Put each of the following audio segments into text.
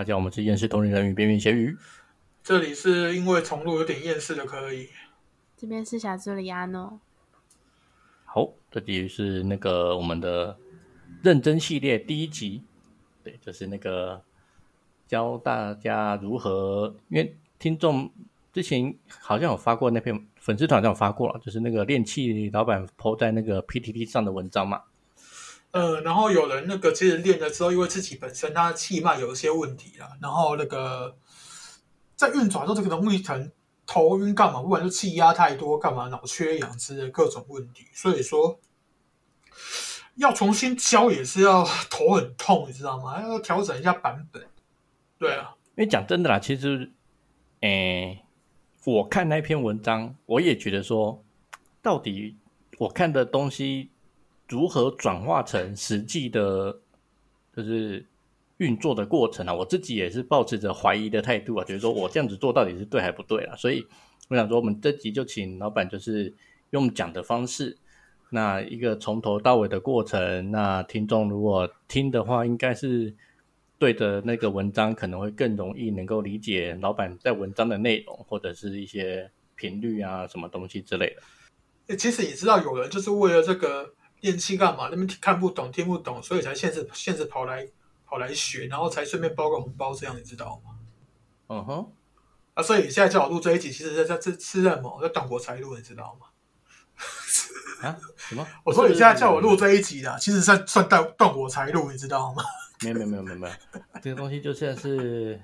大家好，我们是厌世同龄人与边缘咸鱼。这里是因为重录有点厌世的，可以。这边是小助理阿诺。好，这集是那个我们的认真系列第一集，对，就是那个教大家如何，因为听众之前好像有发过那篇粉丝团上有发过了，就是那个练气老板 PO 在那个 PTT 上的文章嘛。呃，然后有人那个其实练了之后，因为自己本身他的气脉有一些问题啦，然后那个在运转的时候，这个容易疼、头晕干嘛？不管是气压太多干嘛，脑缺氧之类各种问题，所以说要重新教也是要头很痛，你知道吗？要调整一下版本。对啊，因为讲真的啦，其实，诶，我看那篇文章，我也觉得说，到底我看的东西。如何转化成实际的，就是运作的过程啊？我自己也是保持着怀疑的态度啊，觉得说我这样子做到底是对还不对啊？所以我想说，我们这集就请老板就是用讲的方式，那一个从头到尾的过程，那听众如果听的话，应该是对着那个文章，可能会更容易能够理解老板在文章的内容，或者是一些频率啊，什么东西之类的。诶其实也知道有人就是为了这个。练气干嘛？那边看不懂、听不懂，所以才现实现实跑来跑来学，然后才顺便包个红包，这样你知道吗？嗯哼。啊，所以你现在叫我录这一集，其实在在这是在么？在断国财路，你知道吗？啊？什么？我说你现在叫我录这一集的，其实算算断断国财路，你知道吗？没有没有没有没有没有，这个东西就像是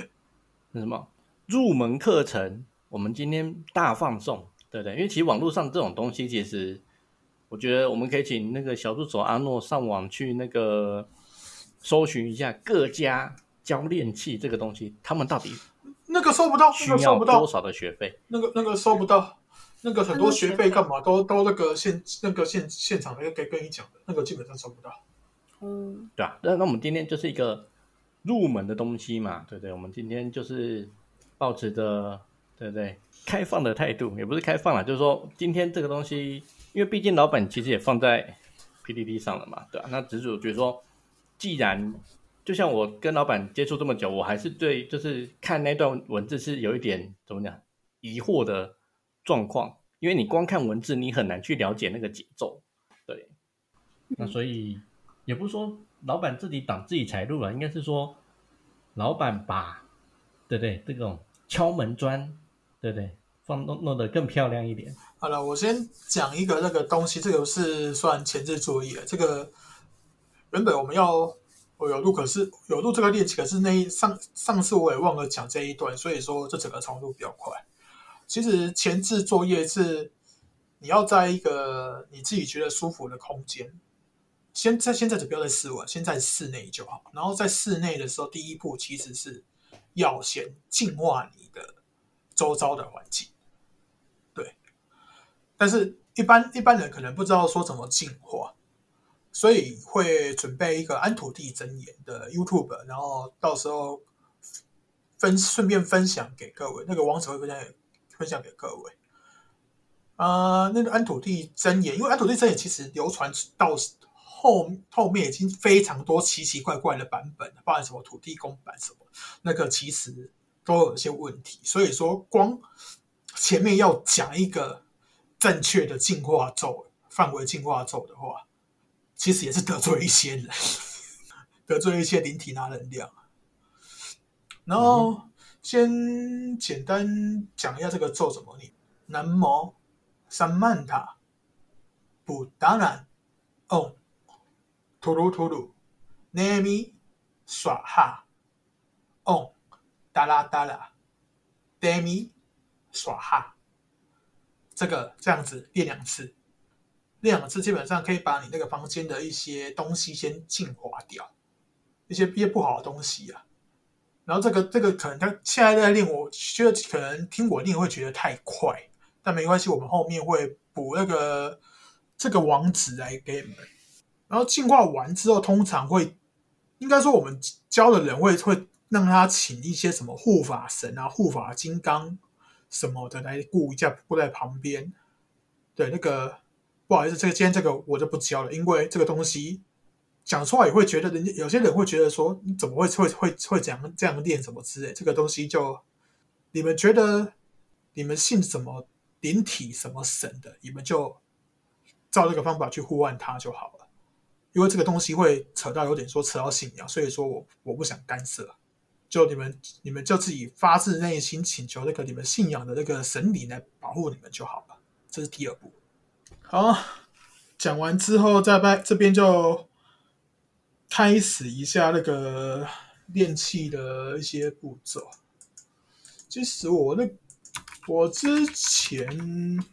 那什么入门课程，我们今天大放送，对不对？因为其实网络上这种东西，其实。我觉得我们可以请那个小助手阿诺上网去那个搜寻一下各家教练器这个东西，他们到底那个收不到，需要多少的学费？那个那个收不到，那个很多学费干嘛都都那个现那个现现场那个跟跟你讲的，那个基本上收不到。嗯，对啊，那那我们今天就是一个入门的东西嘛，对不对？我们今天就是保持着对不对开放的态度，也不是开放了，就是说今天这个东西。因为毕竟老板其实也放在 PPT 上了嘛，对吧？那只是我觉得说，既然就像我跟老板接触这么久，我还是对就是看那段文字是有一点怎么讲疑惑的状况。因为你光看文字，你很难去了解那个节奏，对。那所以也不是说老板自己挡自己财路了，应该是说老板把对不对这种敲门砖，对不对？放弄弄得更漂亮一点。好了，我先讲一个那个东西，这个是算前置作业。这个原本我们要我有录，可是有录这个练习，可是那一上上次我也忘了讲这一段，所以说这整个重录比较快。其实前置作业是你要在一个你自己觉得舒服的空间，先在现在就不要在室外，先在室内就好。然后在室内的时候，第一步其实是要先净化你的周遭的环境。但是，一般一般人可能不知道说怎么净化，所以会准备一个安土地真言的 YouTube，然后到时候分顺便分享给各位，那个网址会分享分享给各位。啊，那个安土地真言，因为安土地真言其实流传到后后面已经非常多奇奇怪怪的版本，包含什么土地公版什么，那个其实都有些问题，所以说光前面要讲一个。正确的进化咒范围进化咒的话，其实也是得罪一些人，得罪一些灵体拿能量。然后先简单讲一下这个咒怎么念：南无三曼塔布达南嗡吐鲁吐鲁奈米耍哈嗡达拉达拉达米耍哈。这个这样子练两次，练两次基本上可以把你那个房间的一些东西先净化掉，一些一些不好的东西啊。然后这个这个可能他现在在练，我觉得可能听我练会觉得太快，但没关系，我们后面会补那个这个网址来给你们。然后净化完之后，通常会应该说我们教的人会会让他请一些什么护法神啊、护法金刚。什么的来顾一下，顾在旁边。对，那个不好意思，这个今天这个我就不教了，因为这个东西讲出来也会觉得人家有些人会觉得说，你怎么会会会会这样这样练什么之类，这个东西就你们觉得你们信什么灵体什么神的，你们就照这个方法去呼唤它就好了。因为这个东西会扯到有点说扯到信仰，所以说我我不想干涉。就你们你们就自己发自内心请求那个你们信仰的那个神灵来保护你们就好了。这是第二步。好，讲完之后，再拜这边就开始一下那个练气的一些步骤。其实我那我之前。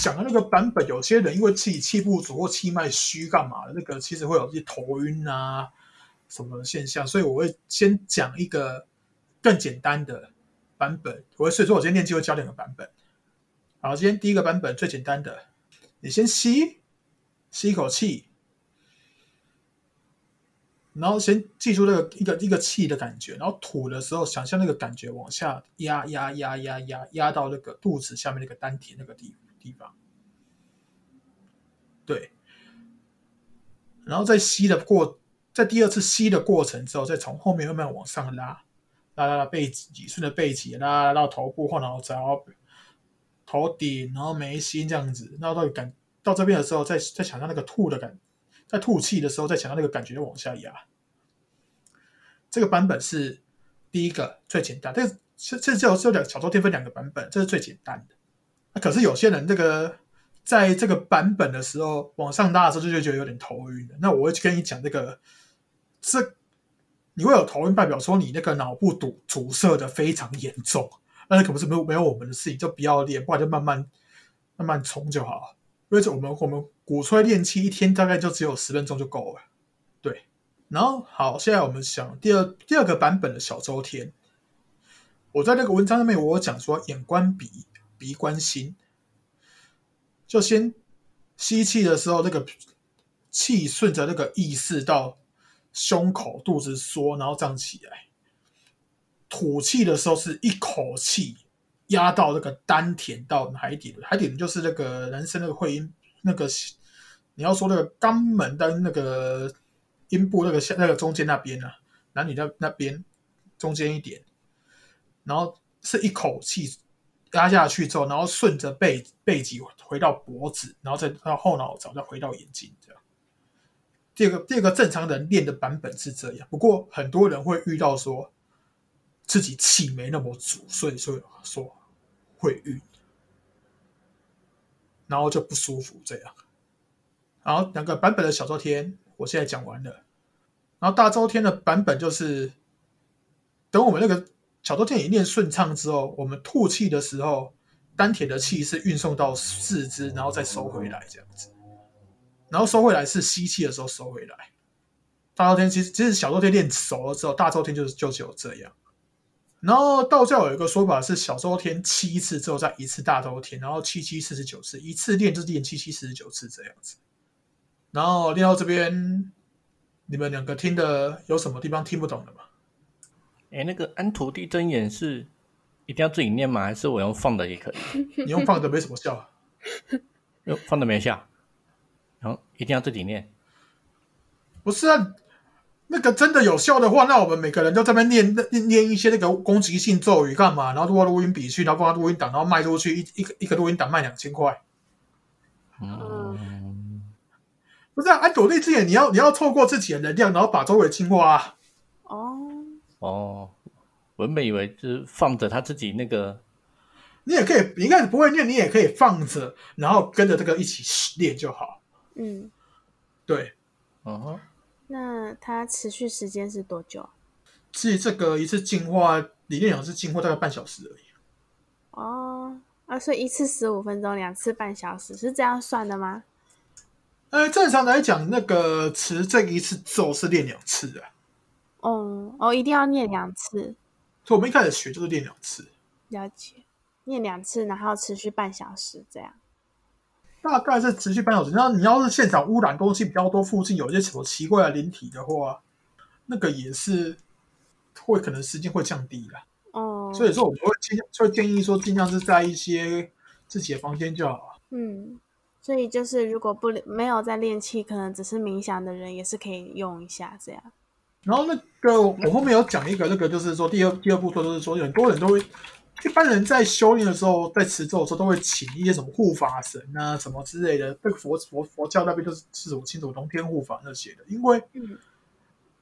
讲的那个版本，有些人因为自己气不足或气脉虚，干嘛的？那个其实会有一些头晕啊什么现象，所以我会先讲一个更简单的版本。我所以说，我今天练气会教两个版本。好，今天第一个版本最简单的，你先吸吸一口气，然后先记住那个一个一个气的感觉，然后吐的时候，想象那个感觉往下压压压压压压到那个肚子下面那个丹田那个地。地方，对，然后在吸的过，在第二次吸的过程之后，再从后面慢慢往上拉，拉拉拉背脊，顺着背脊拉拉到头部后脑勺、头顶，然后眉心这样子，然后到感到这边的时候，再再想到那个吐的感，在吐气的时候，再想到那个感觉往下压。这个版本是第一个最简单，这这这只有只有两小周天分两个版本，这是最简单的。可是有些人这个在这个版本的时候往上拉的时候就觉得有点头晕的。那我会跟你讲这个，这你会有头晕，代表说你那个脑部堵阻塞的非常严重。那可不是没有没有我们的事情，就不要练，不然就慢慢慢慢冲就好了。因为我们我们鼓吹练气，一天大概就只有十分钟就够了。对，然后好，现在我们想第二第二个版本的小周天，我在那个文章上面我有讲说眼观鼻。鼻观心，就先吸气的时候，那个气顺着那个意识到胸口、肚子缩，然后这样起来。吐气的时候是一口气压到那个丹田到海底海底就是那个男生那个会阴，那个你要说那个肛门的那个阴部那个下那个中间那边啊，男女那那边中间一点，然后是一口气。压下去之后，然后顺着背背脊回到脖子，然后再到后脑勺，再回到眼睛，这样。第二个第二个正常人练的版本是这样，不过很多人会遇到说自己气没那么足，所以说说会晕，然后就不舒服这样。然后两个版本的小周天，我现在讲完了。然后大周天的版本就是等我们那个。小周天一练顺畅之后，我们吐气的时候，丹田的气是运送到四肢，然后再收回来这样子。然后收回来是吸气的时候收回来。大周天其实其实小周天练熟了之后，大周天就是就只有这样。然后道教有一个说法是小周天七次之后再一次大周天，然后七七四十九次，一次练就是练七七四十九次这样子。然后练到这边，你们两个听的有什么地方听不懂的吗？哎，那个安徒地真言是一定要自己念吗？还是我用放的也可以？你用放的没什么效，用放的没效，然后一定要自己念。不是啊，那个真的有效的话，那我们每个人都在那念念念一些那个攻击性咒语干嘛？然后录录音笔去，然后放录音档，然后卖出去，一一个一个录音档卖两千块。嗯，不是啊，安徒地之眼，你要你要透过自己的能量，然后把周围净化。哦。哦，我本以为就是放着他自己那个，你也可以，你应该不会念，你也可以放着，然后跟着这个一起练就好。嗯，对，哦，那它持续时间是多久？其实这个一次进化理念上是进化大概半小时而已。哦，啊，所以一次十五分钟，两次半小时，是这样算的吗？呃，正常来讲，那个词这一次咒是练两次的。哦哦，一定要念两次。所以我们一开始学就是练两次。了解，念两次，然后持续半小时这样。大概是持续半小时。那你要是现场污染东西比较多，附近有一些什么奇怪的灵体的话，那个也是会可能时间会降低的。哦。所以说我们会尽会建议说，尽量是在一些自己的房间就好。嗯。所以就是如果不没有在练气，可能只是冥想的人也是可以用一下这样。然后那个我后面有讲一个那个，就是说第二第二步骤就是说，很多人都会，一般人在修炼的时候，在持咒的时候都会请一些什么护法神啊什么之类的。这个佛佛佛教那边就是是什么清楚龙天护法那些的。因为嗯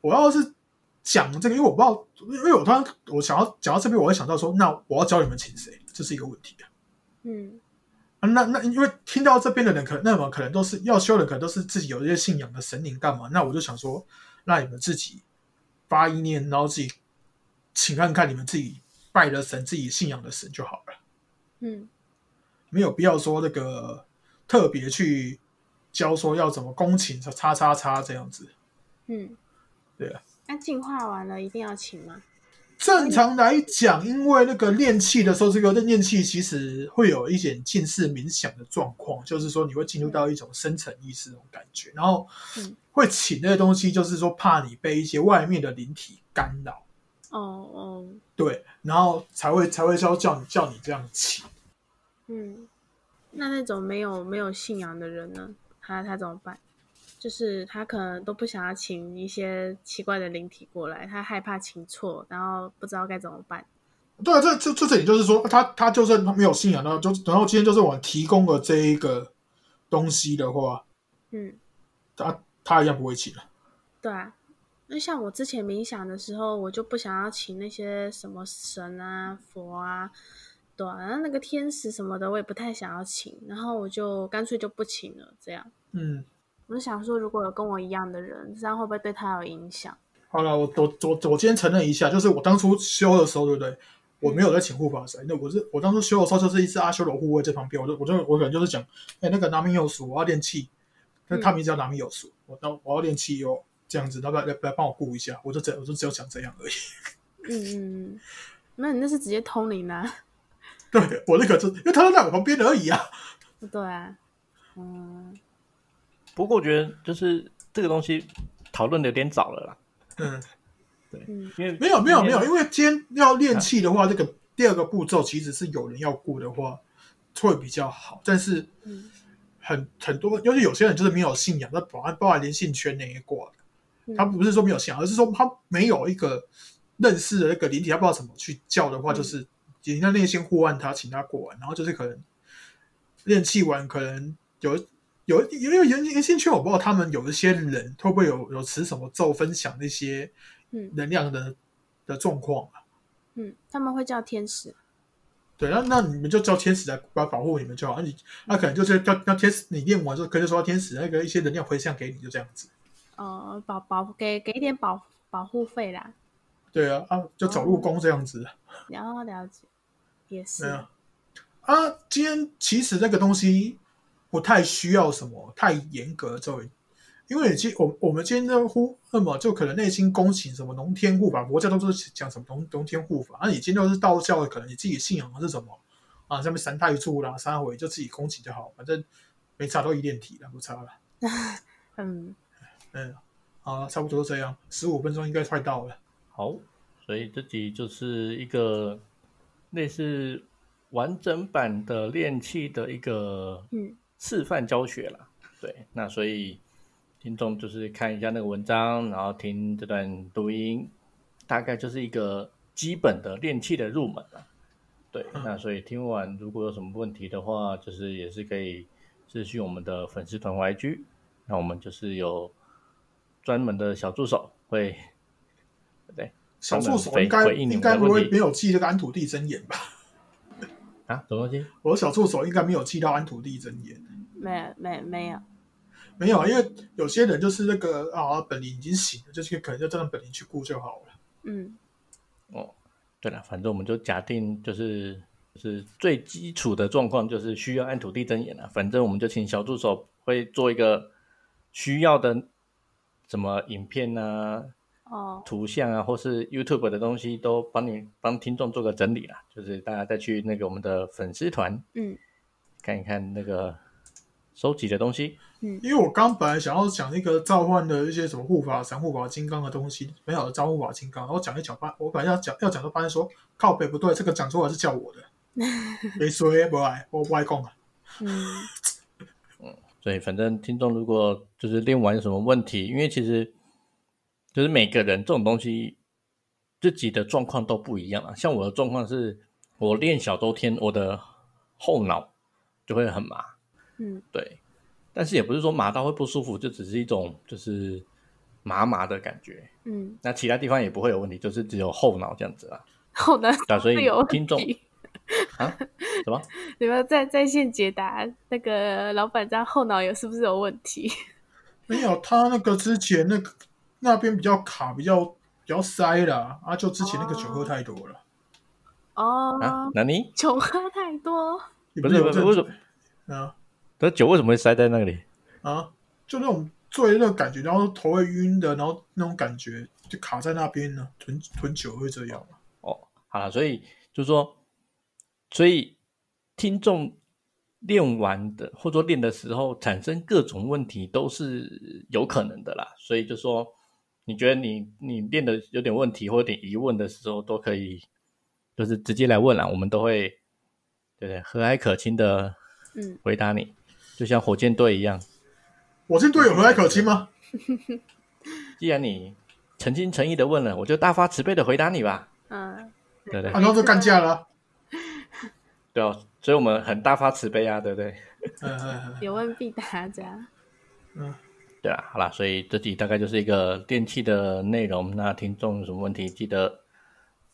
我要是讲这个，因为我不知道，因为我突然我想要讲到这边，我会想到说，那我要教你们请谁，这是一个问题啊。嗯啊，那那因为听到这边的人，可那么可能都是要修的，可能都是自己有一些信仰的神灵干嘛？那我就想说，那你们自己发一念，然后自己请看看你们自己拜了神，自己信仰的神就好了，嗯没有必要说那个特别去教说要怎么恭请叉叉叉这样子。嗯，对啊。那进化完了一定要请吗？正常来讲，因为那个练气的时候，这个练气其实会有一点近似冥想的状况，就是说你会进入到一种深层意识那种感觉，然后嗯会请那个东西，就是说怕你被一些外面的灵体干扰，哦哦，对，然后才会才会叫叫你叫你这样请。嗯，那那种没有没有信仰的人呢？他他怎么办？就是他可能都不想要请一些奇怪的灵体过来，他害怕请错，然后不知道该怎么办。对啊，这这这这里就是说，他他就算他没有信仰，然后就然后今天就是我提供了这一个东西的话，嗯，他他一样不会请的。对啊。那像我之前冥想的时候，我就不想要请那些什么神啊、佛啊，对啊，然后那个天使什么的，我也不太想要请，然后我就干脆就不请了。这样，嗯，我就想说，如果有跟我一样的人，这样会不会对他有影响？好了，我我我我今天承认一下，就是我当初修的时候，对不对？我没有在请护法神，那我是我当初修的时候，就是一只阿修罗护卫在旁边，我就我就我可能就是讲，哎、那个拿米有鼠，我要练气，那他名字叫拿米有鼠，我当我要练气哟，这样子，要不要来来帮我顾一下？我就只我就只有讲这样而已。嗯嗯嗯，那你那是直接通灵啊？对我那个就因为他都在我旁边而已啊。对啊，嗯不过我觉得就是这个东西讨论的有点早了啦，嗯，对因为没有没有没有，因为今天要练气的话，这个第二个步骤其实是有人要顾的话会比较好，但是嗯很很多，尤其有些人就是没有信仰，那保安包含连信圈那一挂的。嗯他不是说没有信仰，而是说他没有一个认识的那个灵体，他不知道怎么去叫的话，嗯就是人家内心呼唤他，请他过完，然后就是可能练气完，可能有有因为人人心圈，我不知道他们有一些人会不会有有持什么咒分享那些嗯能量的的状况啊？嗯，他们会叫天使。对，那那你们就叫天使来保保护你们就好。那你那可能就是叫叫天使，你练完之后，可能就说天使那个一些能量回向给你，就这样子。哦，保保给给一点保保护费啦，对啊，啊，就走路工这样子。然后了解，也是对，啊，啊，今天其实那个东西不太需要什么太严格的咒语，因为今我我们今天的呼那么就可能内心恭请什么龙天护法，佛教都是讲什么龙龙天护法，啊，你今天都是道教的，可能你自己信仰的是什么啊，上面三太柱啦、三回就自己恭请就好，反正没差都一点体了，不差了。嗯，嗯，好，差不多这样，十五分钟应该快到了。好，所以这集就是一个类似完整版的练气的一个嗯示范教学啦。对，那所以听众就是看一下那个文章，然后听这段录音，大概就是一个基本的练气的入门了。对，嗯那所以听完如果有什么问题的话，就是也是可以咨询我们的粉丝团 YG，那我们就是有专门的小助手会，对不对？小助手回应该回应该不会没有记这个安土地真言吧？啊，什么东西？我的小助手应该没有记到安土地真言。没有没没有，没有，因为有些人就是那个啊，本领已经醒了，就是可能就这样本领去顾就好了。嗯哦，对了，反正我们就假定就是就是最基础的状况，就是需要按土地真言了。反正我们就请小助手会做一个需要的什么影片啊、哦图像啊，或是 YouTube 的东西，都帮你帮听众做个整理啦。就是大家再去那个我们的粉丝团嗯看一看那个收集的东西。嗯因为我刚本来想要讲一个召唤的一些什么护法神、护法金刚的东西，美好的召护法金刚，然后讲一讲发，我本来要讲要讲，就发现说靠北不对，这个讲出来是叫我的，没说不爱，我不爱讲啊。嗯 所以反正听众如果就是练完有什么问题，因为其实就是每个人这种东西自己的状况都不一样啊。像我的状况是，我练小周天，我的后脑就会很麻，嗯对，但是也不是说麻到会不舒服，就只是一种就是麻麻的感觉。嗯，那其他地方也不会有问题，就是只有后脑这样子啊。后呢对啊，所以有听众题。啊，什么？你们在在线解答那个老板家后脑有是不是有问题？没有，他那个之前那个那边比较卡，比较比较塞啦，啊，就之前那个酒喝太多了，哦，啊？哪里？酒喝太多，也不是不是为什么？啊这酒为什么会塞在那里？啊，就那种醉的那个感觉，然后头会晕的，然后那种感觉就卡在那边呢，囤囤酒会这样嘛。哦，好了，所以就是说，所以听众练完的，或者说练的时候产生各种问题，都是有可能的啦。所以就说，你觉得你你练的有点问题或有点疑问的时候，都可以就是直接来问啦，我们都会对不对和蔼可亲的嗯，回答你，就像火箭队一样。火箭队有和蔼可亲吗？既然你诚心诚意的问了，我就大发慈悲的回答你吧，嗯，对不对啊，？然后就干架了啊。对哦，所以我们很大发慈悲啊，对不对？有问必答这样。嗯，对啊，好啦，所以这集大概就是一个电器的内容。那听众有什么问题，记得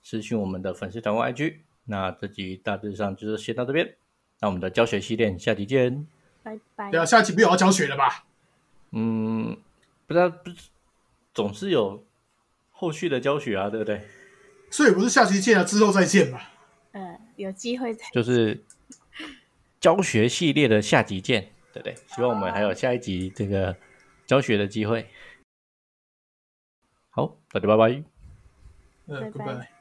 私讯我们的粉丝团或 IG。那这集大致上就是先到这边，那我们的教学系列下集见。拜拜对。啊，下一期不有要教学了吧？嗯，不知道不是总是有后续的教学啊，对不对？所以不是下期见了，之后再见吧。嗯，有机会再就是教学系列的下集见，对不对？希望我们还有下一集这个教学的机会。好，大家拜拜。嗯，拜拜拜拜。